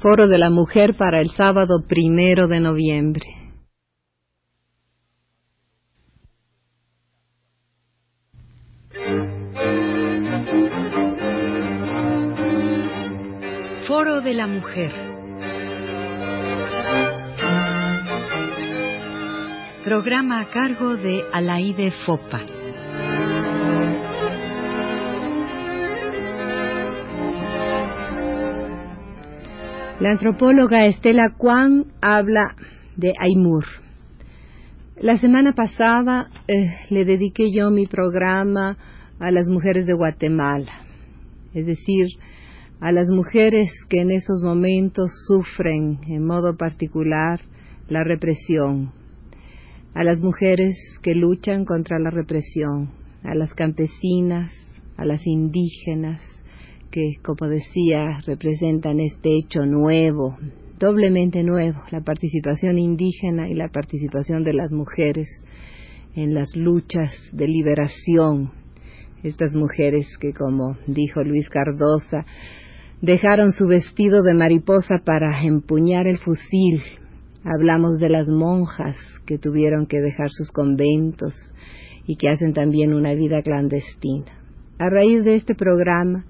Foro de la Mujer para el sábado primero de noviembre. Foro de la Mujer. Programa a cargo de Alaide Fopa. La antropóloga Estela Kwan habla de Aymur. La semana pasada eh, le dediqué yo mi programa a las mujeres de Guatemala, es decir, a las mujeres que en esos momentos sufren en modo particular la represión, a las mujeres que luchan contra la represión, a las campesinas, a las indígenas, que, como decía, representan este hecho nuevo, doblemente nuevo, la participación indígena y la participación de las mujeres en las luchas de liberación. Estas mujeres que, como dijo Luis Cardosa, dejaron su vestido de mariposa para empuñar el fusil. Hablamos de las monjas que tuvieron que dejar sus conventos y que hacen también una vida clandestina. A raíz de este programa,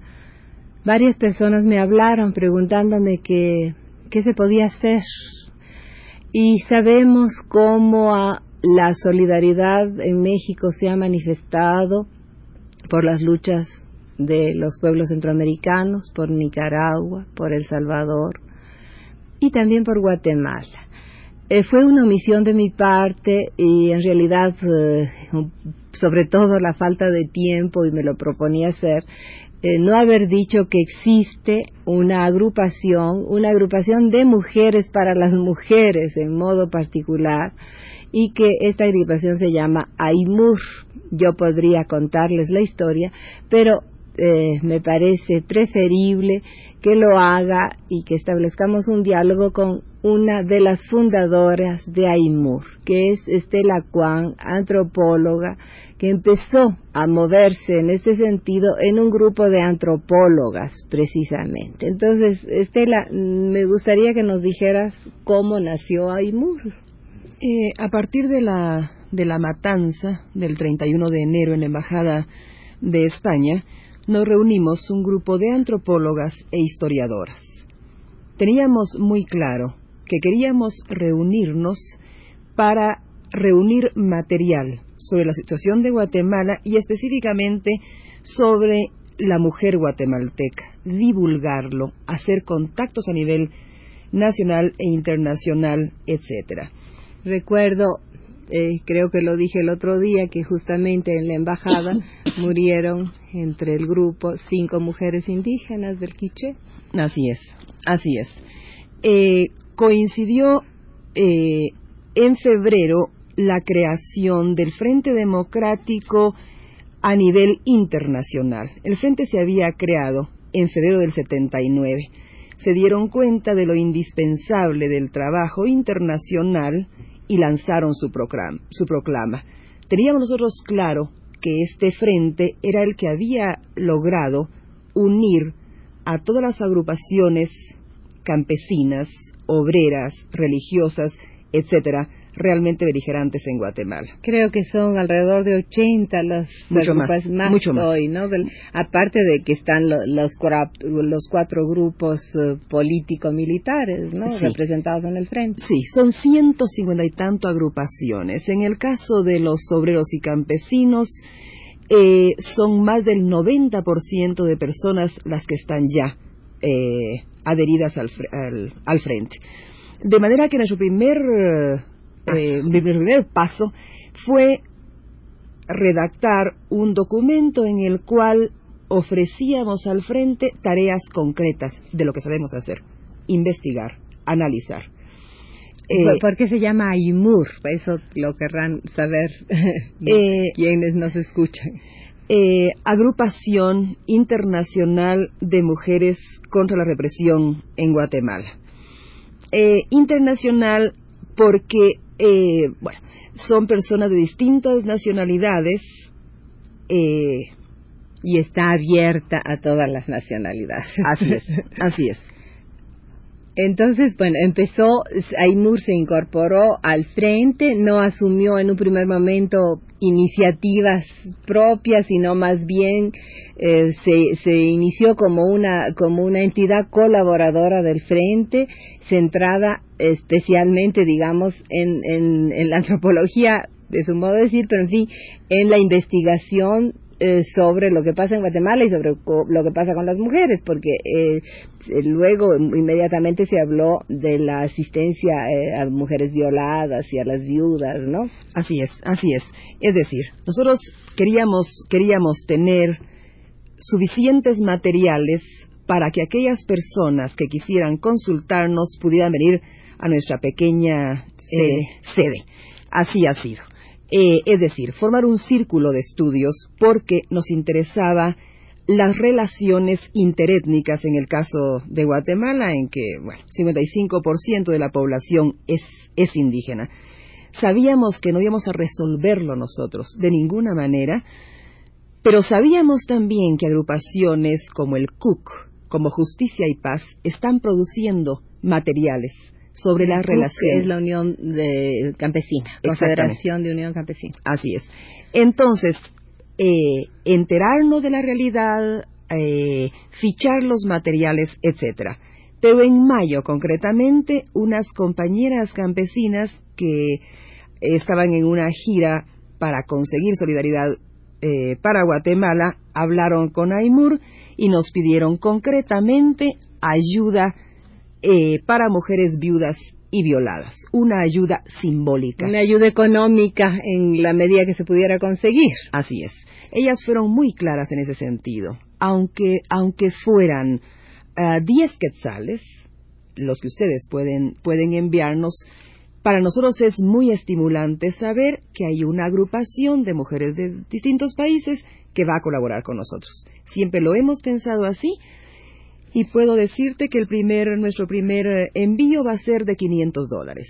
varias personas me hablaron preguntándome qué, qué se podía hacer. Y sabemos cómo la solidaridad en México se ha manifestado por las luchas de los pueblos centroamericanos, por Nicaragua, por El Salvador y también por Guatemala. Eh, fue una omisión de mi parte y en realidad, eh, sobre todo la falta de tiempo, y me lo proponía hacer, eh, no haber dicho que existe una agrupación, una agrupación de mujeres para las mujeres en modo particular y que esta agrupación se llama AIMUR. Yo podría contarles la historia, pero eh, me parece preferible que lo haga y que establezcamos un diálogo con una de las fundadoras de AIMUR, que es Estela Kwan, antropóloga, que empezó a moverse en este sentido en un grupo de antropólogas, precisamente. Entonces, Estela, me gustaría que nos dijeras cómo nació AIMUR. Eh, a partir de la, de la matanza del 31 de enero en la Embajada de España, nos reunimos un grupo de antropólogas e historiadoras. Teníamos muy claro que queríamos reunirnos para reunir material sobre la situación de Guatemala y específicamente sobre la mujer guatemalteca, divulgarlo, hacer contactos a nivel nacional e internacional, etcétera. Recuerdo eh, creo que lo dije el otro día, que justamente en la embajada murieron entre el grupo cinco mujeres indígenas del Quiché. Así es, así es. Eh, coincidió eh, en febrero la creación del Frente Democrático a nivel internacional. El Frente se había creado en febrero del 79. Se dieron cuenta de lo indispensable del trabajo internacional y lanzaron su, proclama. Teníamos nosotros claro que este frente era el que había logrado unir a todas las agrupaciones campesinas, obreras, religiosas, etcétera, realmente beligerantes en Guatemala. Creo que son alrededor de 80 las mucho más, mucho más. hoy, ¿no? aparte de que están los, los cuatro grupos eh, político-militares, ¿no? Representados en el frente. Sí, son 150 y tanto agrupaciones. En el caso de los obreros y campesinos, eh, son más del 90% de personas las que están ya eh, adheridas al, al, frente. De manera que nuestro primer eh, mi primer paso fue redactar un documento en el cual ofrecíamos al frente tareas concretas de lo que sabemos hacer, investigar, analizar. Eh, ¿Por qué se llama AIMUR? Eso lo querrán saber eh, quienes nos escuchan. Eh, agrupación Internacional de Mujeres contra la Represión en Guatemala. internacional porque eh, bueno, son personas de distintas nacionalidades. Eh, y está abierta a todas las nacionalidades. Así es, así es. Entonces, bueno, empezó, Aymur se incorporó al frente, no asumió en un primer momento iniciativas propias, sino más bien eh, se, se inició como una, como una entidad colaboradora del frente, centrada especialmente, digamos, en, en, en la antropología, de su modo de decir, pero en fin, en la investigación eh, sobre lo que pasa en Guatemala y sobre lo que pasa con las mujeres, porque eh, luego inmediatamente se habló de la asistencia eh, a mujeres violadas y a las viudas, ¿no? Así es, así es. Es decir, nosotros queríamos queríamos tener suficientes materiales para que aquellas personas que quisieran consultarnos pudieran venir a nuestra pequeña sede. Así ha sido. Eh, es decir, formar un círculo de estudios porque nos interesaba las relaciones interétnicas en el caso de Guatemala, en que, bueno, 55% de la población es, es indígena. Sabíamos que no íbamos a resolverlo nosotros de ninguna manera, pero sabíamos también que agrupaciones como el CUC, como Justicia y Paz, están produciendo materiales sobre la relación. Es la Unión de Campesina, Confederación de Unión Campesina. Así es. Entonces, eh, enterarnos de la realidad, eh, fichar los materiales, etcétera. Pero en mayo, concretamente, unas compañeras campesinas que estaban en una gira para conseguir solidaridad eh, para Guatemala hablaron con Aymur y nos pidieron concretamente ayuda eh, para mujeres viudas y violadas, una ayuda simbólica. Una ayuda económica en la medida que se pudiera conseguir. Así es. Ellas fueron muy claras en ese sentido. Aunque, aunque fueran uh, 10 quetzales, los que ustedes pueden, pueden enviarnos, para nosotros es muy estimulante saber que hay una agrupación de mujeres de distintos países que va a colaborar con nosotros. Siempre lo hemos pensado así y puedo decirte que el primer, nuestro primer eh, envío va a ser de 500 dólares.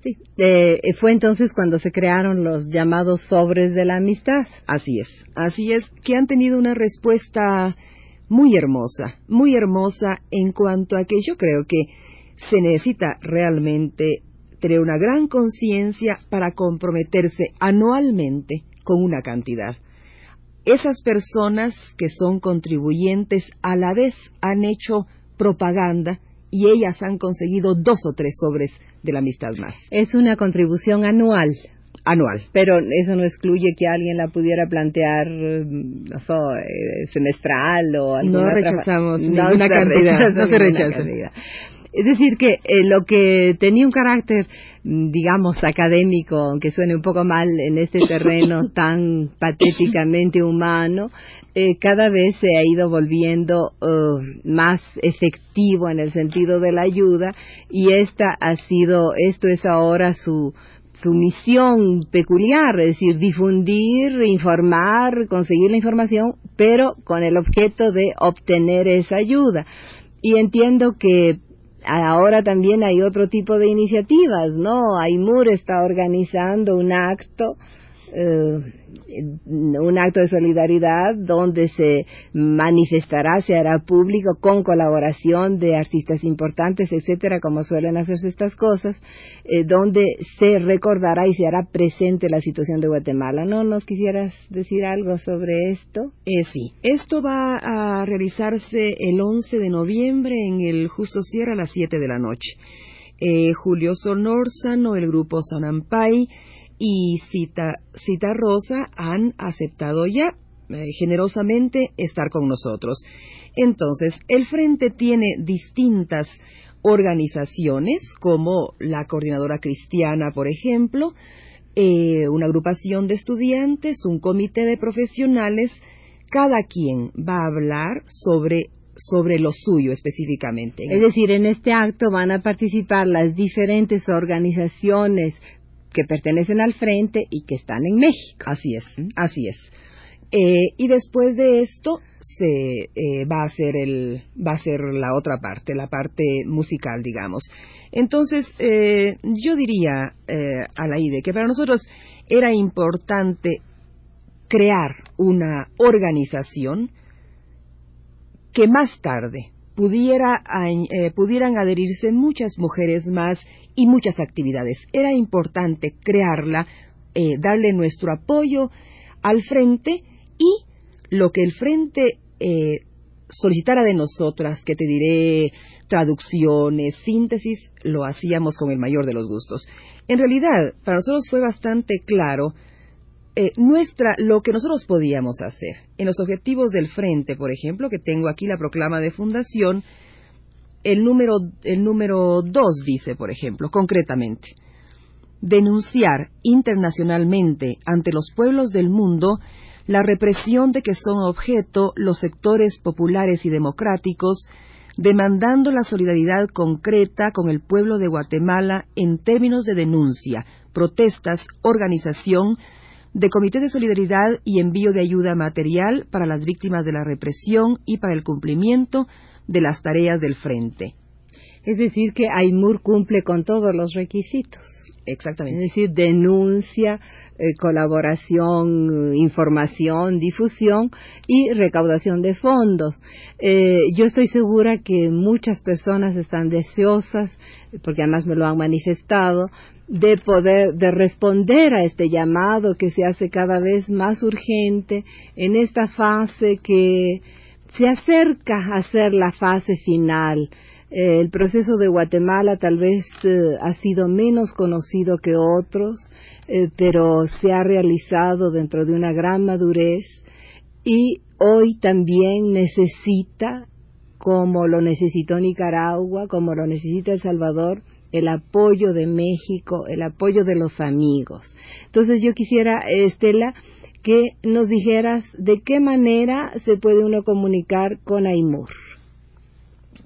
Sí, eh, fue entonces cuando se crearon los llamados sobres de la amistad. Así es, así es, que han tenido una respuesta muy hermosa, muy hermosa en cuanto a que yo creo que se necesita realmente tener una gran conciencia para comprometerse anualmente con una cantidad esas personas que son contribuyentes a la vez han hecho propaganda y ellas han conseguido dos o tres sobres de la amistad más. Es una contribución anual. Anual. Pero eso no excluye que alguien la pudiera plantear mm, no sé, eh, semestral o alguna No rechazamos ninguna cantidad. No se rechaza. Es decir, que eh, lo que tenía un carácter, mm, digamos, académico, aunque suene un poco mal en este terreno tan patéticamente humano, eh, cada vez se ha ido volviendo uh, más efectivo en el sentido de la ayuda y esta ha sido, esto es ahora su, su misión peculiar, es decir, difundir, informar, conseguir la información, pero con el objeto de obtener esa ayuda. Y entiendo que ahora también hay otro tipo de iniciativas, ¿no? Aymur está organizando un acto eh, un acto de solidaridad donde se manifestará, se hará público con colaboración de artistas importantes, etcétera, como suelen hacerse estas cosas, eh, donde se recordará y se hará presente la situación de Guatemala. ¿No nos quisieras decir algo sobre esto? Eh, sí, esto va a realizarse el 11 de noviembre en el Justo Sierra a las 7 de la noche. Eh, Julio Sonorzano, el grupo Sanampay, y Cita, Cita Rosa han aceptado ya eh, generosamente estar con nosotros. Entonces, el Frente tiene distintas organizaciones, como la Coordinadora Cristiana, por ejemplo, eh, una agrupación de estudiantes, un comité de profesionales, cada quien va a hablar sobre sobre lo suyo específicamente. Es decir, en este acto van a participar las diferentes organizaciones que pertenecen al frente y que están en México. Así es, así es. Eh, y después de esto se eh, va a ser el va a ser la otra parte, la parte musical, digamos. Entonces eh, yo diría a la IDE que para nosotros era importante crear una organización que más tarde pudiera, eh, pudieran adherirse muchas mujeres más y muchas actividades. Era importante crearla, eh, darle nuestro apoyo al frente y lo que el frente eh, solicitara de nosotras, que te diré traducciones, síntesis, lo hacíamos con el mayor de los gustos. En realidad, para nosotros fue bastante claro eh, nuestra, lo que nosotros podíamos hacer. En los objetivos del frente, por ejemplo, que tengo aquí la proclama de fundación, el número, el número dos dice, por ejemplo, concretamente, denunciar internacionalmente ante los pueblos del mundo la represión de que son objeto los sectores populares y democráticos, demandando la solidaridad concreta con el pueblo de Guatemala en términos de denuncia, protestas, organización, de comité de solidaridad y envío de ayuda material para las víctimas de la represión y para el cumplimiento de las tareas del frente. Es decir, que AIMUR cumple con todos los requisitos. Exactamente. Es decir, denuncia, eh, colaboración, información, difusión y recaudación de fondos. Eh, yo estoy segura que muchas personas están deseosas, porque además me lo han manifestado, de poder, de responder a este llamado que se hace cada vez más urgente en esta fase que se acerca a ser la fase final. Eh, el proceso de Guatemala tal vez eh, ha sido menos conocido que otros, eh, pero se ha realizado dentro de una gran madurez y hoy también necesita, como lo necesitó Nicaragua, como lo necesita El Salvador, el apoyo de México, el apoyo de los amigos. Entonces yo quisiera, Estela, que nos dijeras de qué manera se puede uno comunicar con Aymur.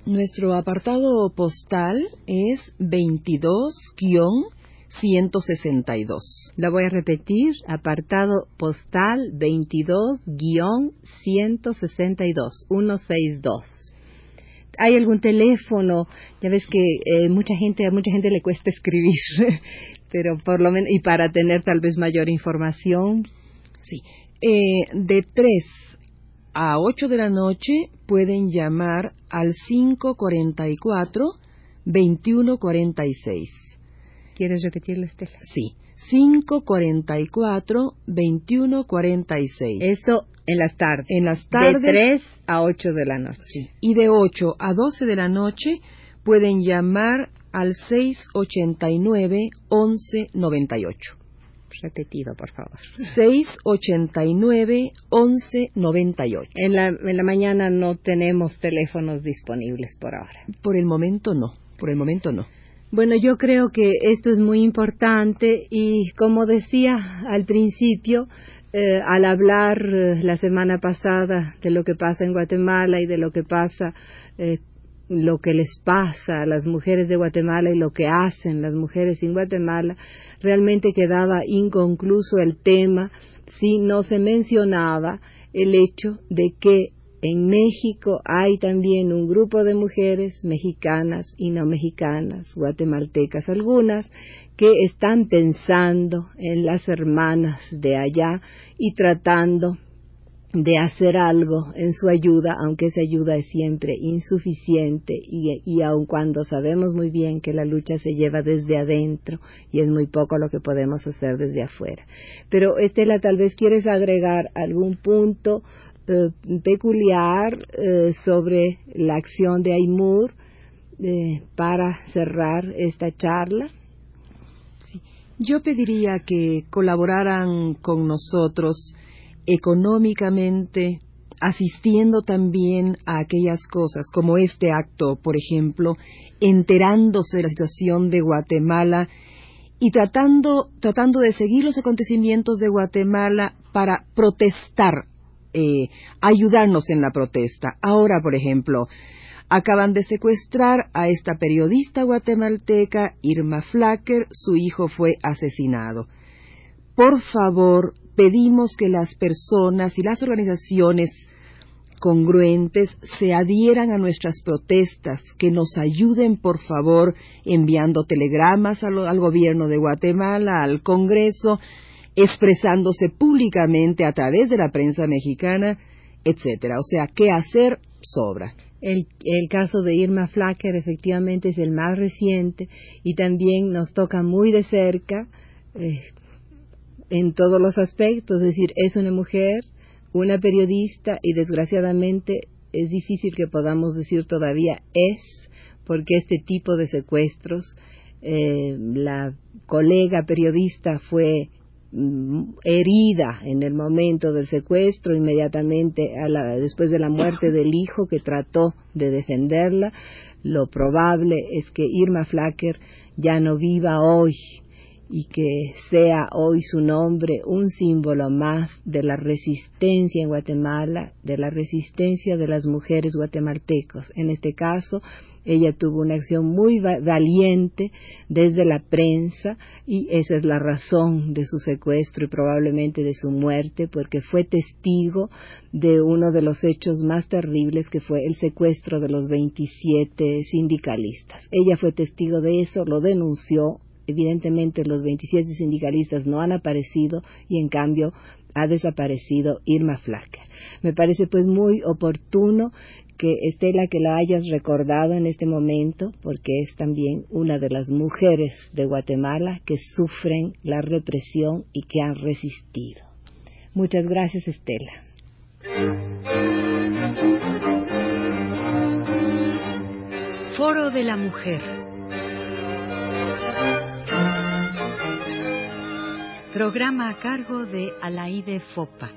Nuestro apartado postal es 22-162. La voy a repetir, apartado postal 22-162, 162. ¿Hay algún teléfono? Ya ves que eh, mucha gente, a mucha gente le cuesta escribir, pero por lo menos, y para tener tal vez mayor información. Sí, eh, de 3 a 8 de la noche pueden llamar al 544-2146. ¿Quieres repetirlo, Estela? Sí, 544-2146. Eso en las tardes. En las tardes. De 3 a 8 de la noche. Sí. Y de 8 a 12 de la noche pueden llamar al 689-1198 repetido, por favor. 689-1198. En la, en la mañana no tenemos teléfonos disponibles por ahora. Por el momento no, por el momento no. Bueno, yo creo que esto es muy importante y como decía al principio, eh, al hablar eh, la semana pasada de lo que pasa en Guatemala y de lo que pasa eh, lo que les pasa a las mujeres de Guatemala y lo que hacen las mujeres en Guatemala, realmente quedaba inconcluso el tema si no se mencionaba el hecho de que en México hay también un grupo de mujeres mexicanas y no mexicanas, guatemaltecas algunas, que están pensando en las hermanas de allá y tratando de hacer algo en su ayuda, aunque esa ayuda es siempre insuficiente y, y aun cuando sabemos muy bien que la lucha se lleva desde adentro y es muy poco lo que podemos hacer desde afuera. Pero Estela, tal vez quieres agregar algún punto eh, peculiar eh, sobre la acción de Aymur eh, para cerrar esta charla. Yo pediría que colaboraran con nosotros económicamente, asistiendo también a aquellas cosas como este acto, por ejemplo, enterándose de la situación de Guatemala y tratando, tratando de seguir los acontecimientos de Guatemala para protestar, eh, ayudarnos en la protesta. Ahora, por ejemplo, acaban de secuestrar a esta periodista guatemalteca, Irma Flacker, su hijo fue asesinado. Por favor, pedimos que las personas y las organizaciones congruentes se adhieran a nuestras protestas, que nos ayuden, por favor, enviando telegramas al, gobierno de Guatemala, al Congreso, expresándose públicamente a través de la prensa mexicana, etcétera. O sea, qué hacer sobra. El, caso de Irma Flacker efectivamente es el más reciente y también nos toca muy de cerca eh, en todos los aspectos, es decir, es una mujer, una periodista y desgraciadamente es difícil que podamos decir todavía es, porque este tipo de secuestros, eh, la colega periodista fue herida en el momento del secuestro, inmediatamente a la, después de la muerte del hijo que trató de defenderla. Lo probable es que Irma Flacker ya no viva hoy y que sea hoy su nombre un símbolo más de la resistencia en Guatemala, de la resistencia de las mujeres guatemaltecos. En este caso, ella tuvo una acción muy valiente desde la prensa y esa es la razón de su secuestro y probablemente de su muerte, porque fue testigo de uno de los hechos más terribles que fue el secuestro de los 27 sindicalistas. Ella fue testigo de eso, lo denunció, Evidentemente los 27 sindicalistas no han aparecido y en cambio ha desaparecido Irma Flacker. Me parece pues muy oportuno que Estela que la hayas recordado en este momento porque es también una de las mujeres de Guatemala que sufren la represión y que han resistido. Muchas gracias Estela. Foro de la Mujer Programa a cargo de Alaide Fopa.